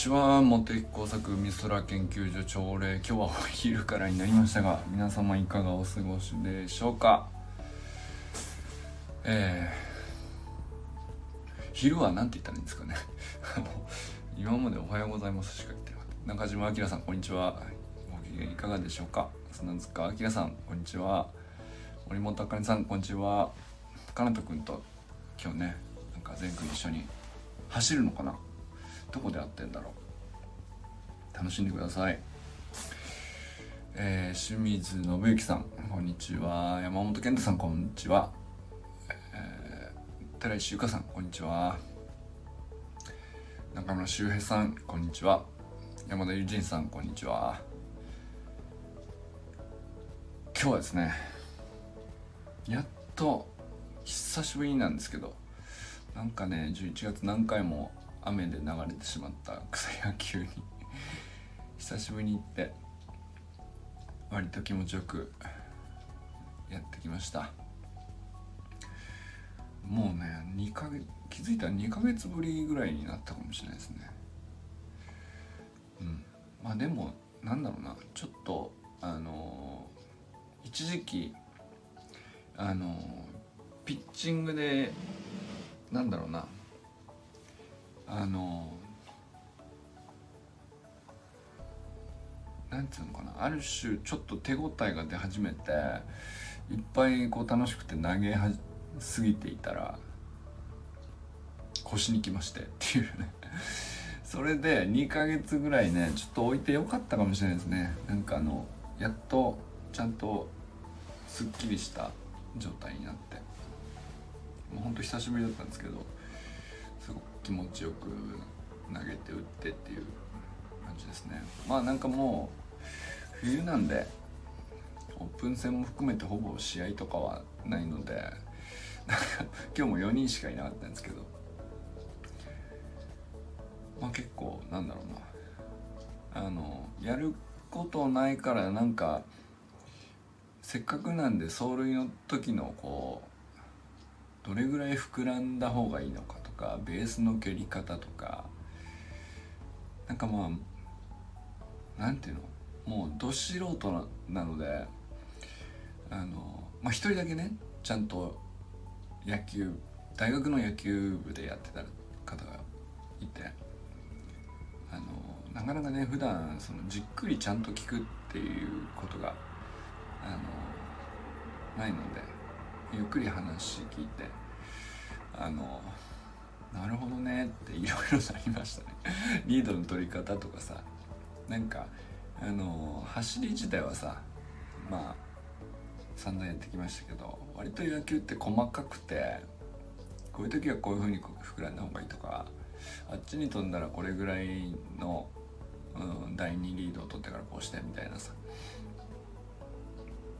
ちは。茂木工作美空研究所朝礼今日はお昼からになりましたが 皆様いかがお過ごしでしょうか？えー、昼は何て言ったらいいんですかね。今までおはようございますしか言ってなかった。中島明さんこんにちは。ご機嫌いかがでしょうか？砂塚明さんこんにちは。森本あかねさんこんにちは。かなとくんと今日ねなんか全く一緒に走るのかな？どこで会ってんだろう。楽しんでください。えー、清水信之さんこんにちは。山本健太さんこんにちは、えー、寺石由香さんこんにちは。中村修平さんこんにちは。山田友人さんこんにちは。今日はですねやっと久しぶりなんですけどなんかね11月何回も雨で流れてしまった草野球に。久しぶりに行って割と気持ちよくやってきました。もうね2ヶ月気づいたら2ヶ月ぶりぐらいになったかもしれないですね。うん。まあでもなんだろうな。ちょっとあのー、一時期あのー、ピッチングでなんだろうな。あのなんていうのかなある種ちょっと手応えが出始めていっぱいこう楽しくて投げはすぎていたら腰にきましてっていうね。それで2ヶ月ぐらいねちょっと置いてよかったかもしれないですね。なんかあのやっとちゃんとすっきりした状態になって。もうほんと久しぶりだったんですけど。すごく気持ちよく投げて打ってっていう感じですね。まあなんかもう冬なんでオープン戦も含めてほぼ試合とかはないので 今日も4人しかいなかったんですけどまあ結構なんだろうな。あのやることないからなんかせっかくなんで走塁の時のこうどれぐらい膨らんだ方がいいのかかベースの蹴り方とか。なんかまあなんていうの？もうど素人なのであのまあ一人だけねちゃんと野球大学の野球部でやってた方がいてあのなかなかね普段そのじっくりちゃんと聞くっていうことがあのないのでゆっくり話聞いてあのなるほどねっていろいろありましたね。リードの取り方とかさなんかあの走り自体はさまあ散々やってきましたけど割と野球って細かくてこういう時はこういう風に膨らんだ方がいいとかあっちに飛んだらこれぐらいの、うん、第2リードを取ってからこうしてみたいなさ。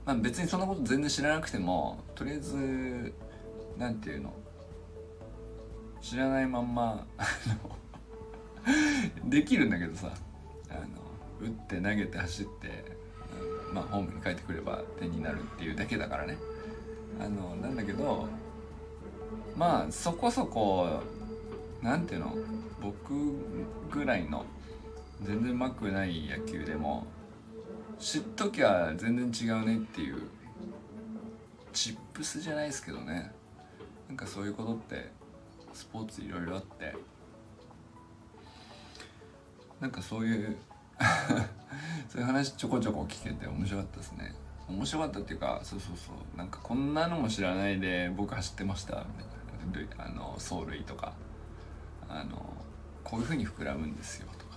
まあ別にそんなこと全然知らなくてもとりあえず何て言うの知らないまんま できるんだけどさあの打って投げて走って、うん、まあホームに帰ってくれば点になるっていうだけだからね。あのなんだけどまあそこそこなんていうの僕ぐらいの全然うまくない野球でも知っときゃ全然違うねっていうチップスじゃないですけどね。なんかそういうことってスポーツいろいろあって。なんかそういう そういう話ちょこちょこ聞けて面白かったですね。面白かったっていうかそうそうそう。なんかこんなのも知らないで僕走ってました。みたいなあの走塁とか。あのこういうふうに膨らむんですよとか。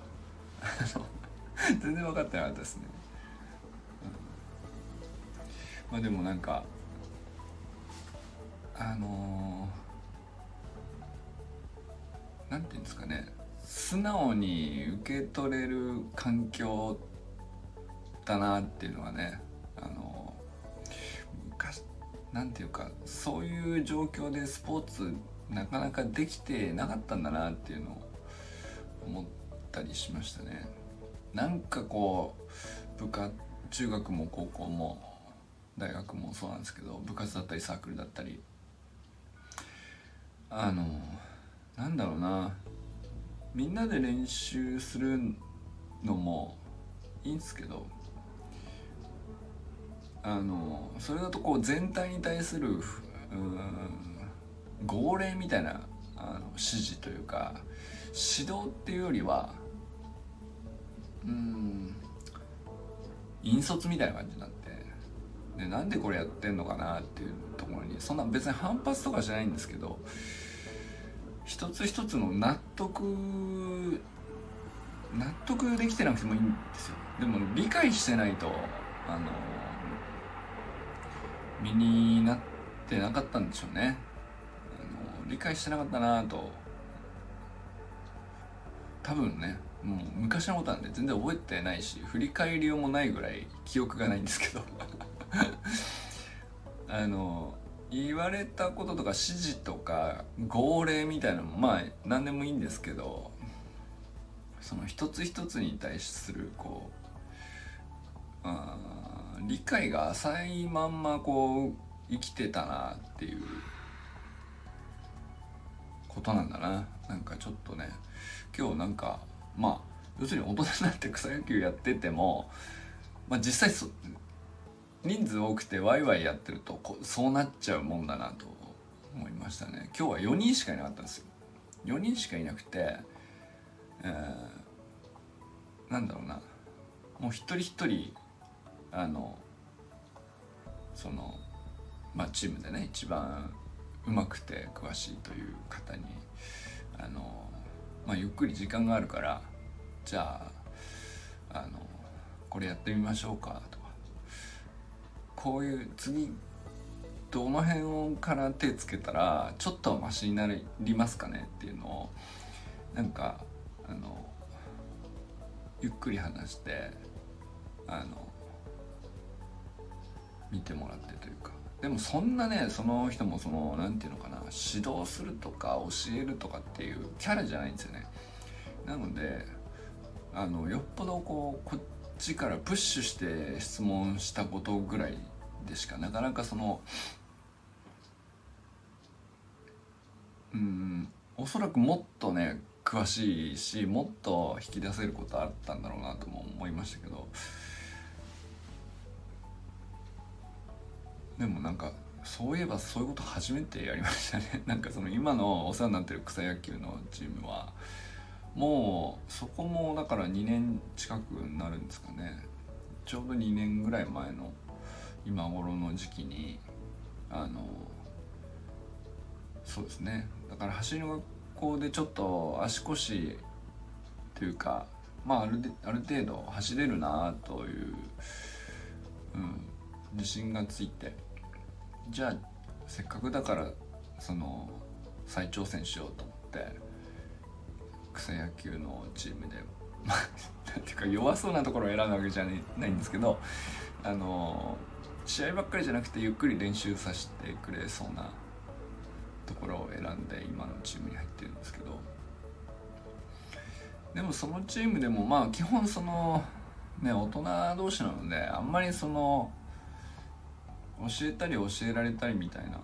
全然分かってなかったですね、うん、まあでもなんかあのー何て言うんですかね素直に受け取れる環境だなっていうのはねあの昔なんていうかそういう状況でスポーツなかなかできてなかったんだなっていうのを思ったりしましたね。なんかこう部活中学も高校も大学もそうなんですけど部活だったりサークルだったりあのなんだろうな。みんなで練習するのもいいんですけどあのそれだとこう全体に対する号令みたいなあの指示というか指導っていうよりはうん引率みたいな感じになってでなんでこれやってんのかなっていうところにそんな別に反発とかじゃないんですけど一つ一つの納得納得できてなくてもいいんですよ。でも理解してないとあの身になってなかったんでしょうね。あの理解してなかったなと。多分ねもう昔のことなんで全然覚えてないし振り返りようもないぐらい記憶がないんですけど。あの言われたこととか指示とか号令みたいなのもまあ何でもいいんですけどその一つ一つに対するこうあ理解が浅いまんまこう生きてたなっていうことなんだな。なんかちょっとね今日なんかまあ要するに大人になって草野球やってても、まあ、実際人数多くてワイワイやってるとこそうなっちゃうもんだなと思いましたね。今日は4人しかいなかったんですよ。4人しかいなくて、えー、なんだろうな。もう一人一人あのそのまあチームでね一番うまくて詳しいという方にあの、まあ、ゆっくり時間があるからじゃああのこれやってみましょうかとかこういう次どの辺から手つけたらちょっとはマシになりますかねっていうのをなんかあのゆっくり話してあの見てもらってというか。でもそんなねその人もその何て言うのかな指導するとか教えるとかっていうキャラじゃないんですよね。なのであのよっぽどこうこっちからプッシュして質問したことぐらいでしかなかなかそのうんおそらくもっとね詳しいしもっと引き出せることあったんだろうなとも思いましたけどでもなんかそういえばそういうこと初めてやりましたね。なんかその今のお世話になってる草野球のチームはもうそこもだから2年近くになるんですかね。ちょうど2年ぐらい前の今頃の時期にあのそうですね。だから走りの学校でちょっと足腰というかまああるある程度走れるなという、うん、自信がついてじゃあせっかくだからその再挑戦しようと思って草野球のチームでまあ なんていうか弱そうなところを選ぶわけじゃないんですけどあの試合ばっかりじゃなくてゆっくり練習させてくれそうなところを選んで今のチームに入ってるんですけど。でもそのチームでもまあ基本そのね大人同士なのであんまりその教えたり教えられたりみたいな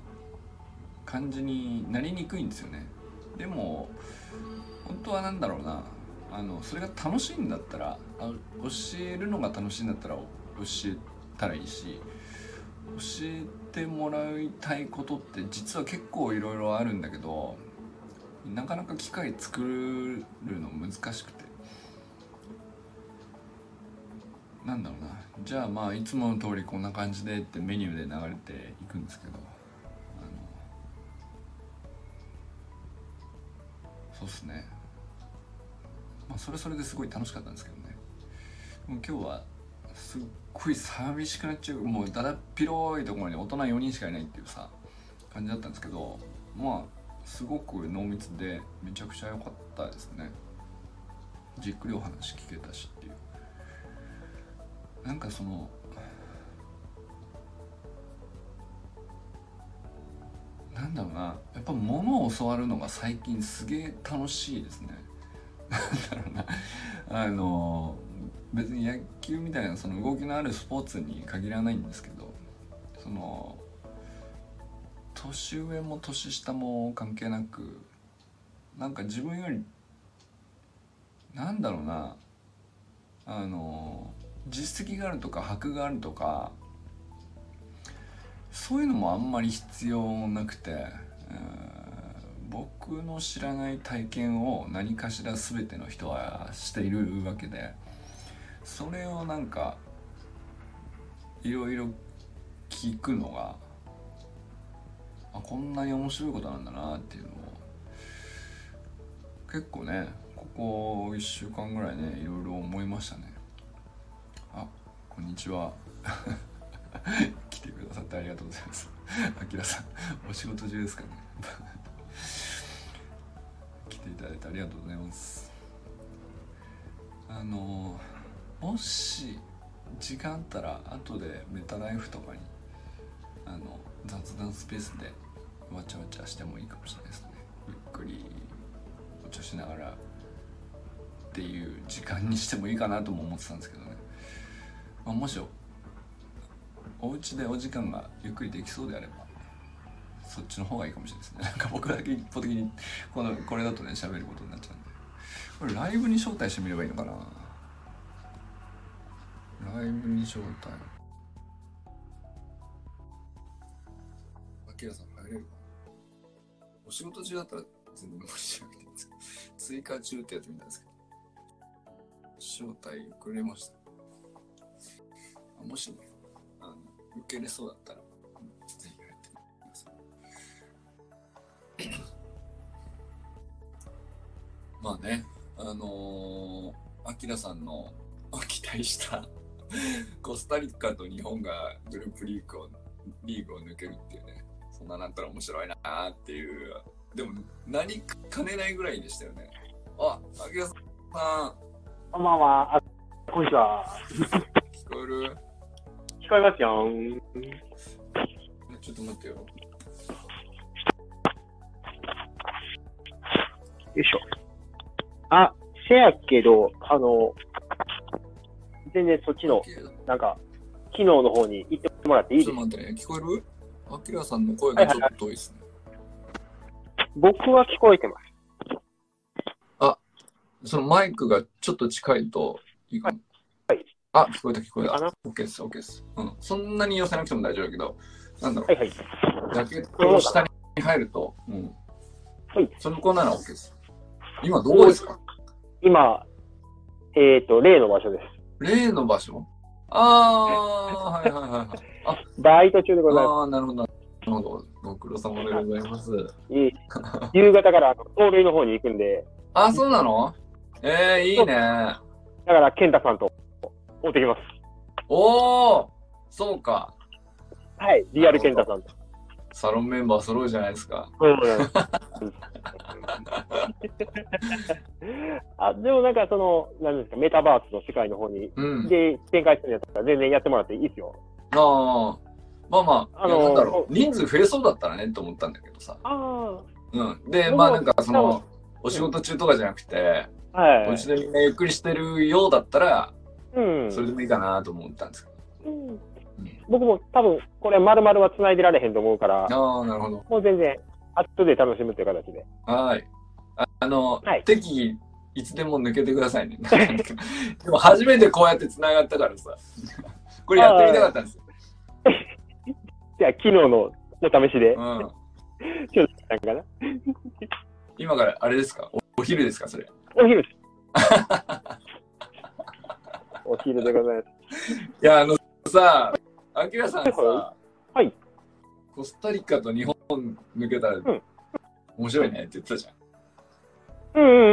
感じになりにくいんですよね。でも本当は何だろうな。あのそれが楽しいんだったら教えるのが楽しいんだったら教えたらいいし教えてもらいたいことって実は結構いろいろあるんだけどなかなか機械作るの難しくて。なんだろうな。じゃあまあいつもの通りこんな感じでってメニューで流れていくんですけど。そうっすね。まあそれそれですごい楽しかったんですけどね。も今日はすっごい寂しくなっちゃう。もうだだっ広いところに大人4人しかいないっていうさ感じだったんですけどまあすごく濃密でめちゃくちゃ良かったですね。じっくりお話聞けたしっていう。なんかそのなんだろうな。やっぱ物を教わるのが最近すげえ楽しいですね。なんだろうな。あの別に野球みたいなその動きのあるスポーツに限らないんですけどその年上も年下も関係なくなんか自分よりなんだろうなあの実績があるとか箔があるとかそういうのもあんまり必要なくて、僕の知らない体験を何かしら全ての人はしているわけでそれをなんかいろいろ聞くのがあこんなに面白いことなんだなっていうのを結構ねここ1週間ぐらいねいろいろ思いましたね。あこんにちは。来てくださってありがとうございます。あきらさんお仕事中ですかね。来ていただいてありがとうございます。あのもし時間あったら後でメタライフとかにあの雑談スペースでわちゃわちゃしてもいいかもしれないですね。ゆっくりお茶しながらっていう時間にしてもいいかなとも思ってたんですけどね、まあ、もしお家でお時間がゆっくりできそうであればそっちの方がいいかもしれないですね。なんか僕だけ一方的にこのこれだとね喋ることになっちゃうんで。これライブに招待してみればいいのかな？ライブに招待。アキラさん入れるかな？お仕事中だったら全然無理しなくていですけど追加中ってやってみたんですけど招待くれました。あもしねあの受けれそうだったらぜひ入ってみてください。まあねあのー、アキラさんの期待した コスタリカと日本がグループリーグをリーグを抜けるっていうね。そんななったら面白いなっていう。でも何かねないぐらいでしたよね。あアキラさん。こんばんは。あこんにちは。聞こえる？聞こえますよ。ちょっと待ってよ。よいしょ。あせやけどあの全然そっちの、なんか、機能の方に行ってもらっていいです？かちょっと待ってね、聞こえる？アキラさんの声がちょっと遠いですね。僕は聞こえてます。あ、そのマイクがちょっと近いといいかも。はい。あ、聞こえた聞こえたかな？OK です、OK です。うん。そんなに寄せなくても大丈夫だけど、なんだろう。はいはい。ジャケットの下に入ると、うん。はい。その子なら OK です。今どこですか？今、えっ、と、例の場所です。例の場所？あー、はいはいはいはい。あ、バイト中でございまあー、なるほど。なるほど。ご苦労様でございます。す。いい夕方から盗塁の方に行くんで、あ、そうなの？えー、いいね。だから健太さんと追ってきます。おーそうか。はい、リアル健太さんと。サロンメンバー揃うじゃないですか。うんあでもなんかその、なんですか、メタバースの世界の方に、うん。で、展開するんやったら全然やってもらっていいですよ。ああ。まあまあ、あのなんだろう。人数増えそうだったらねと思ったんだけどさ。あうん。で、まあなんかその、お仕事中とかじゃなくて、あ、はい。お家でみんなゆっくりしてるようだったら、うん。それでもいいかなと思ったんですけど。うん僕も多分、これ、丸々は繋いでられへんと思うから、ああ、なるほど。もう全然、後で楽しむという形で。はい。ああの、はい適宜、いつでも抜けてくださいね。でも初めてこうやって繋がったからさ。これやってみたかったんですよ。じゃあ、昨日のお試しで、うん。ちょっとなんかな。今からあれですか？おお昼ですかそれ？お昼です。お昼でございます。いや、あのさ、アキラさんさ、はい。コスタリカと日本抜けたら、ん面白いねって言ってたじゃん。うんうんうんう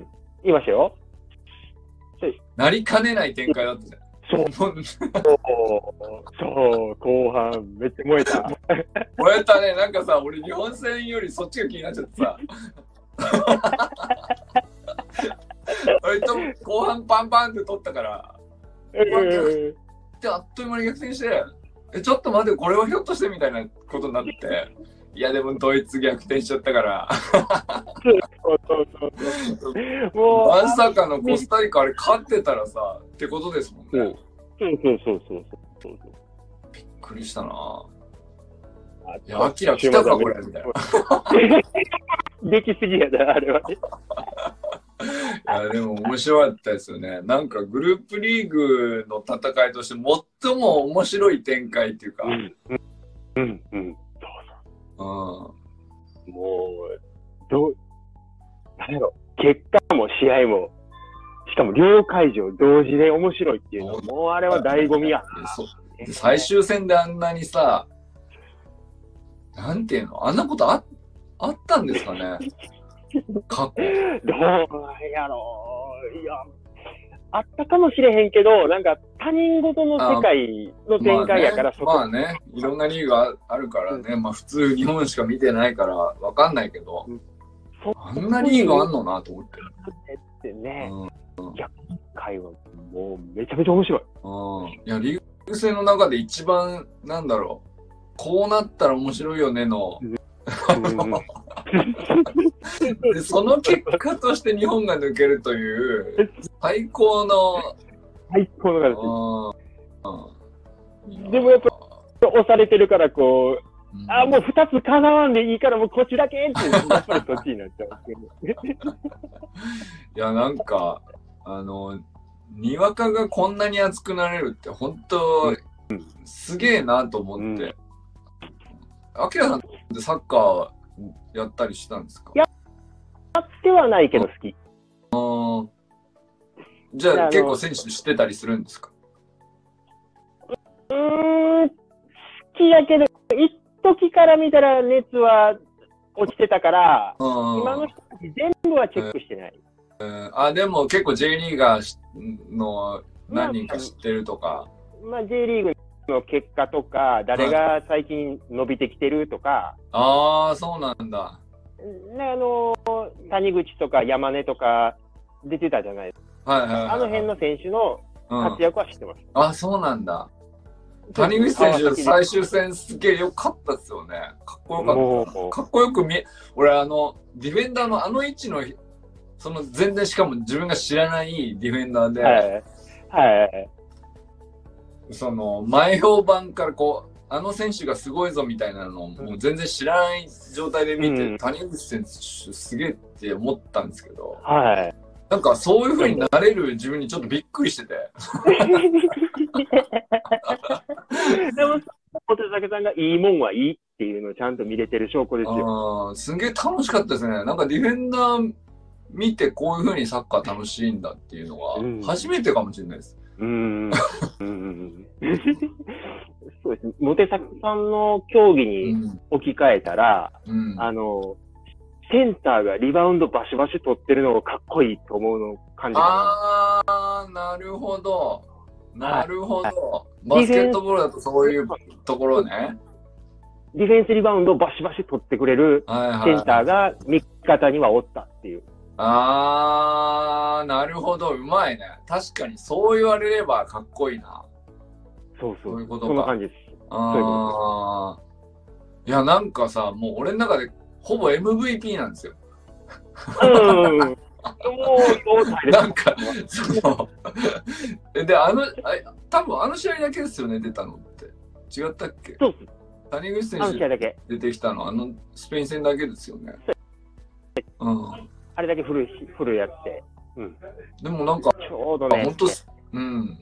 ん。言いましたよ。なりかねない展開だったじゃん。そう。そう、そう、後半、めっちゃ燃えた。燃えたね、なんかさ、俺日本戦よりそっちが気になっちゃってさ。割と後半パンパンって取ったから、うんで、あっという間に逆転して、え、ちょっと待って、これはひょっとしてみたいなことになって、いや、でもドイツ逆転しちゃったから。もう、まさかのコスタリカあれ勝ってたらさ、ってことですもんね。うんそうそうそうそうそうそう。びっくりしたないや、アキラ来たか、これ、みたいな。でき すぎやな、あれはね。やでも面白かったですよね。なんかグループリーグの戦いとして最も面白い展開っていうか、うん、うん、うん。そうそう。うん。もう、どう、なんやろ、結果も試合も、しかも両会場同時で面白いっていうのもうあれは醍醐味やな。最終戦であんなにさ、なんていうの？あんなことああったんですかね？過去。どうやろう。いや、あったかもしれへんけど、なんか他人事の世界の展開やから、そこまあね、まあね、いろんなリーグああるからね、うん、まあ普通日本しか見てないからわかんないけど、うん、あんなリーグあんのなと思って。ってね、うん、いや、今回はもうめちゃめちゃ面白い。うん、いや、リーグ戦の中で一番、なんだろう、こうなったら面白いよねの、でその結果として日本が抜けるという最高の。最高の形、でもやっぱ押されてるからこう、うん、あもう2つかなわんでいいからもうこっちだけってやっぱりそっちになっちゃういやなんかあのにわかがこんなに熱くなれるって本当、うん、すげえなと思って、あきらさんってサッカーやったりしたんですか？やってはないけど好き。あじゃあ結構選手知ってたりするんですか？うん、好きやけど、一時から見たら熱は落ちてたから、今の人たち全部はチェックしてない。えー、あでも結構 J リーガーの何人か知ってるとか。まあ、J リーグの結果とか、誰が最近伸びてきてるとか。ああ、そうなんだ。ね、あの、谷口とか山根とか出てたじゃないですか。はいはいはい、はい、あの辺の選手の活躍は知ってます。うん、あ、そうなんだ。谷口選手、最終戦すげえ良かったですよね。かっこよかった。かっこよく見え、俺あの、ディフェンダーのあの位置の、その全然しかも自分が知らないディフェンダーで、はい。はい。その前評判からこうあの選手がすごいぞみたいなのをもう全然知らない状態で見て、うん、谷口選手すげえって思ったんですけど、はい、なんかそういうふうになれる自分にちょっとびっくりしてて。でも、小手酒さんがいいもんはいいっていうのをちゃんと見れてる証拠ですよ。あすげえ楽しかったですね。なんかディフェンダー見てこういうふうにサッカー楽しいんだっていうのは初めてかもしれないです。うん。そうですね。モテサクさんの競技に置き換えたら、うん、あの、センターがリバウンドバシバシ取ってるのがかっこいいと思うの感じああ、なるほど。なるほど、はい。バスケットボールだとそういうところね。ディフェンスリバウンドをバシバシ取ってくれるセンターが味方にはおったっていう。あー、なるほど、うまいね。確かに、そう言われればかっこいいな。そうそう。そういうことか。そんな感じです。あー。いや、なんかさ、もう俺の中でほぼ MVP なんですよ。うん。なんか、そう。で、あの、あ多分あの試合だけですよね、出たのって。違ったっけ？そう。谷口選手出てきたの、あのスペイン戦だけですよね。うん。あれだけ古いし、古いやって。うん。でもなんか、ちょうどね。本当うん。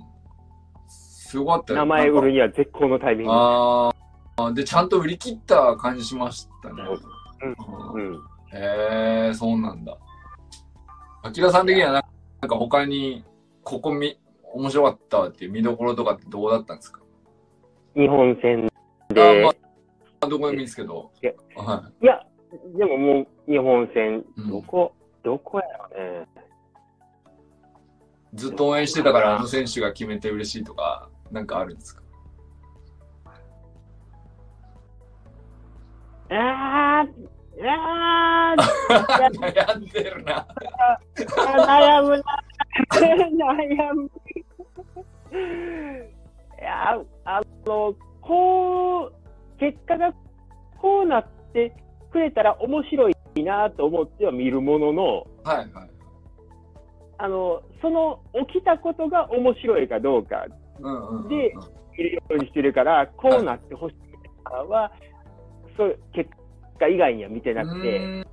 すごかったよ名前売るには絶好のタイミング。ああ。で、ちゃんと売り切った感じしましたね。うん。うん、へえ、そうなんだ。あきらさん的にはなんか他に、ここみ、面白かったっていう見どころとかってどうだったんですか？日本戦で。あまあ、どこでもいいですけど。いや、はい、いやでももう日本戦、どこ、うん、どこやろね。ずっと応援してたからあの選手が決めて嬉しいとか、なんかあるんですか？あー、あー悩んでるな。悩むな。悩む。いや、あの、こう、結果がこうなってくれたら面白いなと思っては見るものの、はいはい、あのその起きたことが面白いかどうかで見るようにしてるから、こうなってほしいかは、そう結果以外には見てなくて。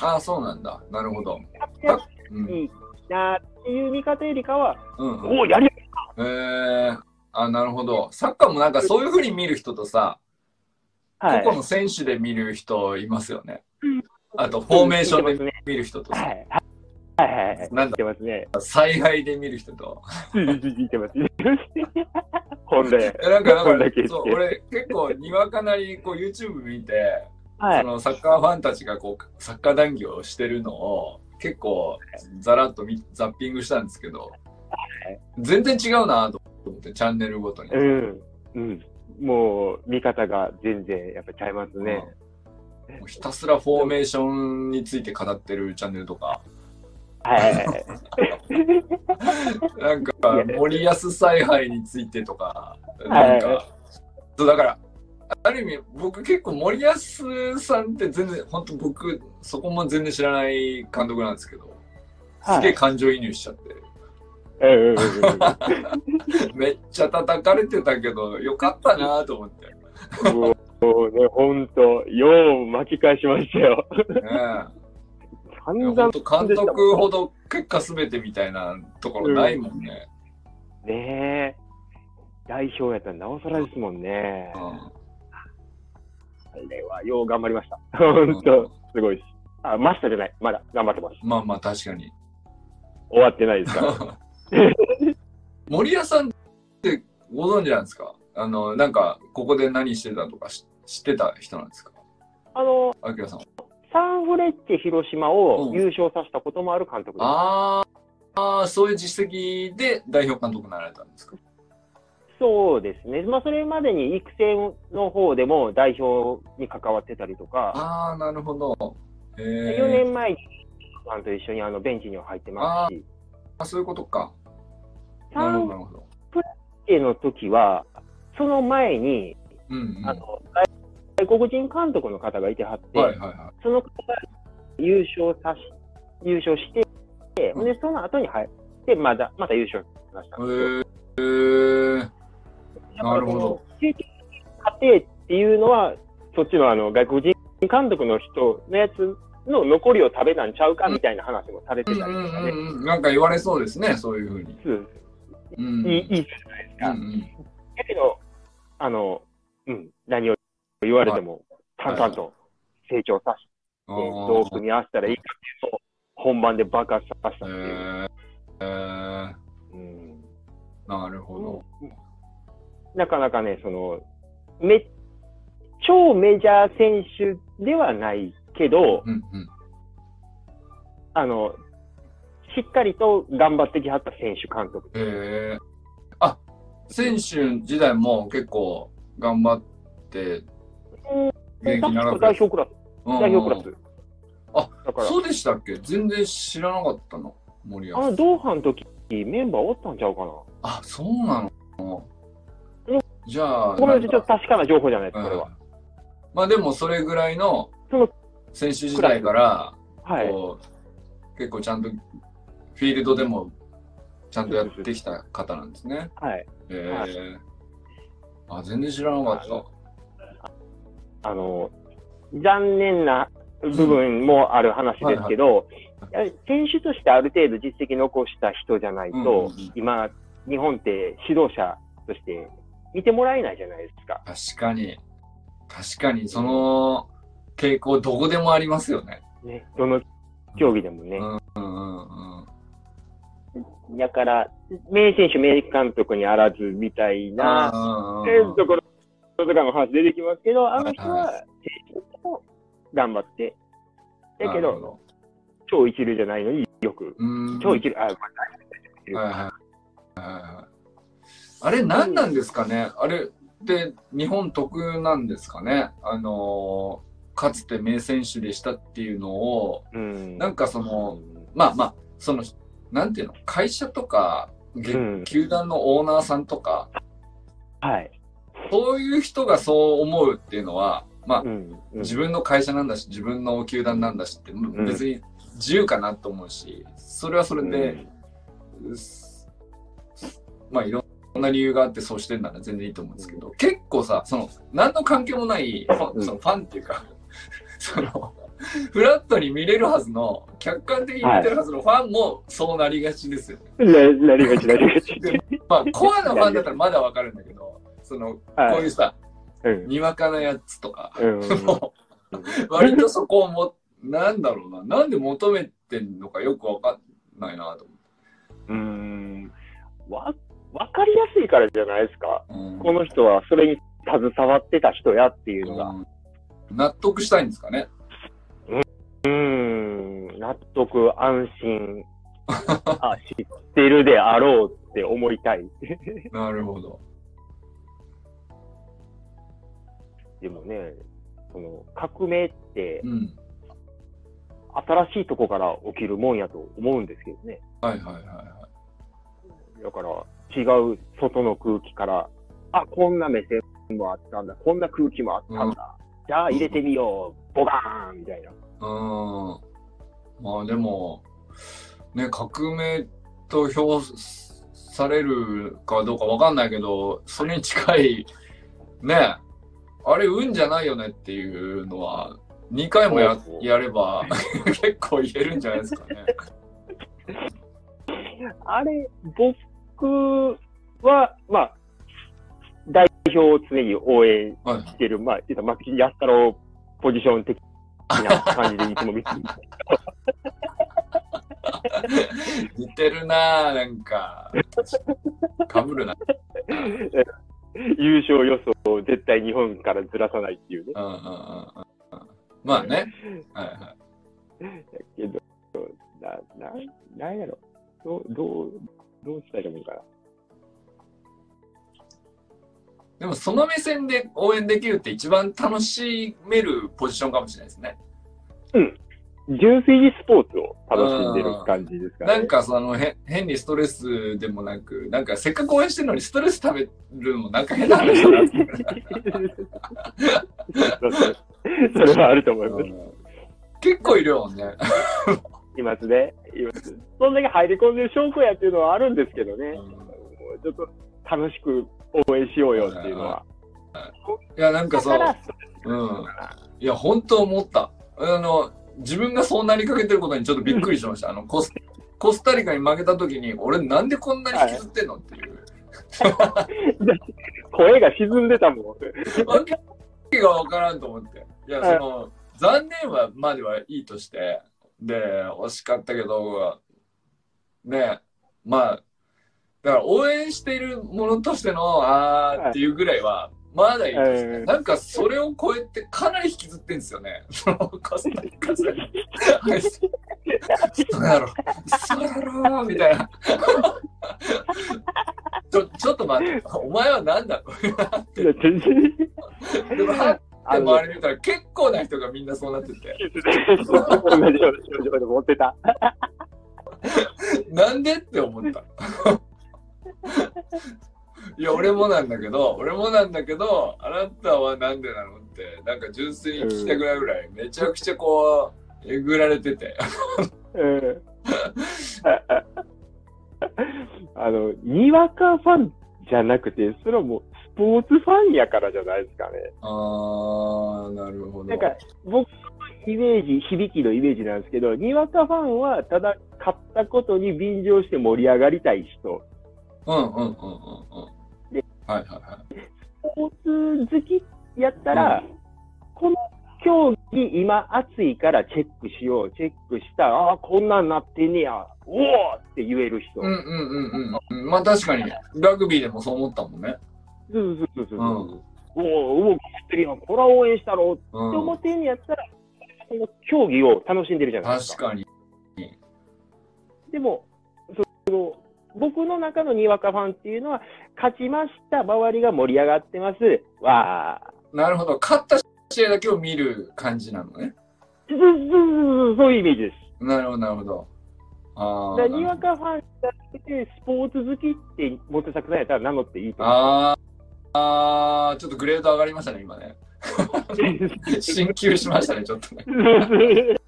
ああ、そうなんだ。なるほど。いいなっていう見方よりかは、うん、おお、やりえー、あ、なるほど。サッカーもなんかそういうふうに見る人とさ、はい。個々の選手で見る人いますよねうん。あと、フォーメーションで見る人とさ、はい。はいはいはい。なんてますね。采配で見る人と。見てます。本来。えなんか、なんかそう俺結構にわかなりこう YouTube 見て、はいそ。のサッカーファンたちがこうサッカー談義をしてるのを結構ざらっと見ザッピングしたんですけど、全然違うなと思ってチャンネルごとに。うん。うん。もう、見方が全然やっぱちゃいますね。うんひたすらフォーメーションについて語ってるチャンネルとか、はい。はいはい。なんか森保采配についてとか、はいなんか、そうだから、ある意味僕結構森保さんって全然、本当僕そこも全然知らない監督なんですけど、すげえ感情移入しちゃって、めっちゃ叩かれてたけど、よかったなと思って。ねもうね、ほんと、よう巻き返しましたよ。え散いや々本当監督ほど結果すべてみたいなところないもんね。ねえ。代表やったらなおさらですもんね。うんあれはよう頑張りました。ほんと、すごいし。あ、ましたじゃない。まだ頑張ってます。まあまあ確かに。終わってないですから。森谷さんってご存知なんですか？あの、なんか、ここで何してたとかし知ってた人なんですか？あの、アキラさんは。サンフレッチェ広島を優勝させたこともある監督です。あーあー、そういう実績で代表監督になられたんですか？そうですね。まあ、それまでに育成の方でも代表に関わってたりとか、ああ、なるほど。へ4え。年前にさんと一緒にあのベンチには入ってますし、あ、そういうことか。なるほど、なるほど。フレッチェの時は、その前に、うん、うん。あの、外国人監督の方がいてはって、はいはいはその方が優勝さし、優勝して、うんで、その後に入って、まだ、また優勝しましたんですよ。い。へえ。だからなるほどその経験過程っていうのは、そっちのあの外国人監督の人のやつの残りを食べたんちゃうかみたいな話もされてたりとかね。うんうんうん、なんか言われそうですね、そういうふうに。うん。いい、いいじゃないですか。うんうんだけど、あの、うん、何を言われても、淡々と成長させて、あどう組み合わせたらいいかっていうのを本番で爆発させたーっていう。へえうんなるほど。なかなかね、その、め、超メジャー選手ではないけど、うんうん。あの、しっかりと頑張ってきはった選手監督。へえ。あ、選手時代も結構頑張って、元気確か長く代表クラス、うん代表クラス。あ、だから、そうでしたっけ？全然知らなかったの？森保あの、ドーハの時、メンバーおったんちゃうかな。あ、そうなの？うんじゃあ、これちょっと確かな情報じゃないです、これは。うんまあでもそれぐらいのその選手時代から、はい。結構ちゃんとフィールドでもちゃんとやってきた方なんですね。はい。へはえ。あ、全然知らなかった。あの、残念な部分もある話ですけど、選手としてある程度実績残した人じゃないと、今、日本って指導者として見てもらえないじゃないですか。確かに。確かに、その傾向どこでもありますよね。ね。どの競技でもね。うんうんうん。だから、名選手、名監督にあらずみたいな、ところとかの話出てきますけど、あの人は頑張って。だけど、ど。超一流じゃないのによく、うん超一流、あ、まあ、はいはいはいはい。あれ何なんですかね？あれって日本特なんですかね？あのーかつて名選手でしたっていうのを、うん。なんかその、まあまあ、その、なんていうの？会社とか、球団のオーナーさんとか、はい。そういう人がそう思うっていうのは、まあう、ん。うん自分の会社なんだし、自分の球団なんだしって、ん別に自由かなと思うし、それはそれで、すまあいろんな理由があってそうしてんなら全然いいと思うんですけど、結構さ、その、何の関係もないファン、うんそのファンっていうか、その、フラットに見れるはずの、客観的に見てるはずのファンもそうなりがちですよね。ななりがち、なりがち。でまあ、コアなファンだったらまだわかるんだけど、その、はいこういうさ、うん。にわかなやつとか、うん。割とそこをも、なんだろうな、なんで求めてんのかよくわかんないなと思うーん。わ、わかりやすいからじゃないですか。って。うんこの人はそれに携わってた人やっていうのが。うん納得したいんですかね。うーん。納得、安心。あ、知ってるであろうって思いたい。なるほど。でもね、その、革命ってうん。新しいとこから起きるもんやと思うんですけどね。はいはいはいはだから、違う外の空気から、あ、こんな目線もあったんだ、こんな空気もあったんだ。じゃあ入れてみよう、ボガーンみたいな。い。うん。まあでも、ね、革命と評されるかどうかわかんないけど、それに近い、ね、あれ運じゃないよねっていうのは、2回もややれば 結構言えるんじゃないですかね。あれ、僕は、まあ、代表を常に応援はいしてる、まあ、言うたら、まあ、安太郎ポジション的な感じでいつも見てる。似てるなぁ、なんか。かぶるな。優勝予想を絶対日本からずらさないっていうね。うんうんうんうん。まあね。はいはい。だけど、な、な、なんやろ。どう、どう、どうしたらいいのかな。でもその目線で応援できるって一番楽しめるポジションかもしれないですね。純粋にスポーツを楽しんでる感じですかね。なんかそのへ変にストレスでもなく、なんかせっかく応援してるのにストレス食べるのもなんか変な話だな。それはあると思います。うん結構いるもんね。いますね。います。そんだけ入り込んでる証拠やっていうのはあるんですけどね。ちょっと楽しく応援しようよっていうのは。いや、なんかそうだか、ら、うん。いや、本当思った。あの、自分がそうなりかけてることにちょっとびっくりしました。あの、コス、コスタリカに負けた時に、俺なんでこんなに引きずってんのっていう。声が沈んでたもん。わけがわからんと思って。いや、その、残念はまではいいとして、で、惜しかったけど、ね、まあ、だから応援しているものとしての、あーっていうぐらいは、まだいいとして、うんなんかそれを超えてかなり引きずってんですよね。そのコスタリカ戦。あいつそうだろ、そうだろ、みたいな。ちょ、ちょっと待って、お前は何だ？いや全然でも、はっ周り見たら結構な人がみんなそうなってて、同じような症状で持ってた。なんで？って思った。いや、俺もなんだけど、俺もなんだけど、あなたはなんでなのって、なんか純粋に聞きたくなるぐらい、めちゃくちゃこう、えぐられてて。うんあの、にわかファンじゃなくて、それはもうスポーツファンやからじゃないですかね。あー、なるほど。なんか、僕のイメージ、響きのイメージなんですけど、にわかファンは、ただ、勝ったことに便乗して盛り上がりたい人。うんうんうんうんうん。ではいはいはい。スポーツ好きやったら、この競技今熱いからチェックしよう、チェックしたら、ああー、こんなんなってんねや、おおって言える人。うんうんうんうんうん。まあ確かに、ラグビーでもそう思ったもんね。そうそうそうそう。うんおお、おお、頑張ってるやん、これは応援したろうってうん思ってんやったら、その競技を楽しんでるじゃないですか。確かに。でも、その、僕の中のにわかファンっていうのは、勝ちました、周りが盛り上がってます、わあ。なるほど。勝った試合だけを見る感じなのね。そうそうそうそういうイメージです。なるほど、なるほど。あだにわかファンじゃなくて、スポーツ好きって、モテ作さんやったら名乗っていいと思う。あーあー、ちょっとグレード上がりましたね、今ね。進級しましたね、ちょっとね。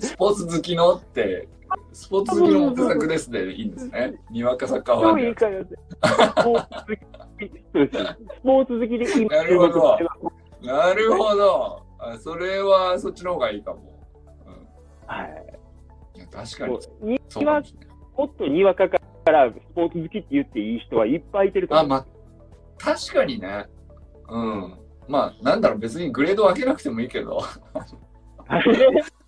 スポーツ好きのって、スポーツ好きのモテ作ですでいいんですね。にわかサッカーファ超ンで。いいから。スポーツ好き。ですスポーツ好きで今なるほどなるほど。あそれはそっちの方がいいかも。はい。いや確かににそうかもっとにわかからスポーツ好きって言っていい人はいっぱいいてるとあ、思う。まあ、確かにね。うん。まあ、なんだろう、別にグレード分けなくてもいいけど。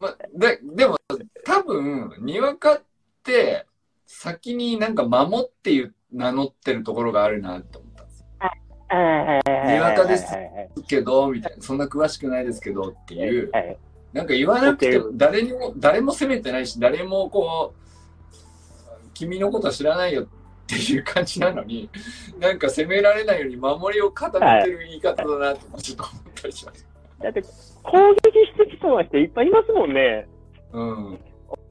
まあ、で、でも、多分、にわかって、先になんか守っていう名乗ってるところがあるなって思ったんですよ。にわかですけど、みたいな、そんな詳しくないですけどっていう、はい。なんか言わなくても、誰にも、誰も責めてないし、誰もこう、君のことは知らないよっていう感じなのに、なんか責められないように守りを固めてる言い方だなってちょっと思ったりします。だって、攻撃してきそうな人いっぱいいますもんね。うん。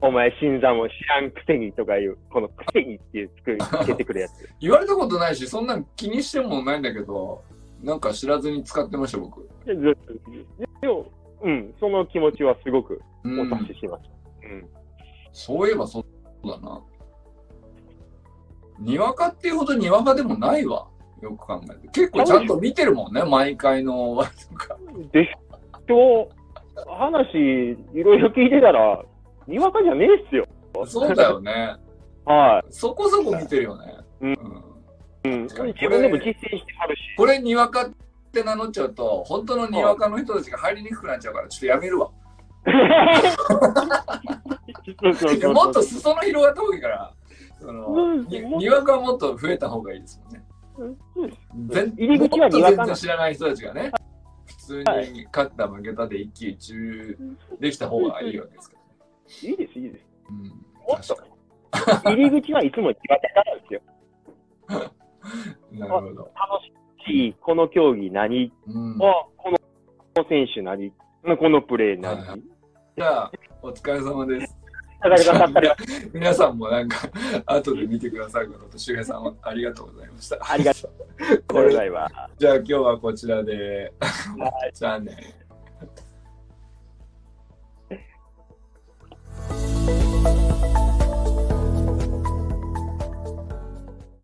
お前、新座も知らんくせにとかいう、このくせにっていうつく つけてくるやつ。言われたことないし、そんなん気にしてもないんだけど、なんか知らずに使ってました、僕。でずっとでも、うん、その気持ちはすごくおうん。察しします。うん。そういえばそうだな。にわかっていうほどにわかでもないわ。よく考えて。結構ちゃんと見てるもんね、毎回ので、今日、話、いろいろ聞いてたら、にわかじゃねえっすよ。そうだよね。はそこそこ見てるよね。うん自分でも実践してはるし。これにわかって名乗っちゃうと、本当のにわかの人たちが入りにくくなっちゃうから、ちょっとやめるわ。もっと裾野広がった方がいいから、そのにわかはもっと増えた方がいいですもんね。うん全入り口は全然知らない人たちがね、普通に勝った負けたで一喜一憂できた方がいいわけですからね。いいです、いいです。うん、入り口はいつもにわかなんですよ。に。なるほど。楽しい、この競技何、うん、あ、この選手何、このプレー何？はいじゃあ、お疲れ様です。上がりがかったり。皆さんもなんか、後で見てくださるのと、周平さんありがとうございました。ありがとうございます。じゃあ今日はこちらで。はい、じゃあね。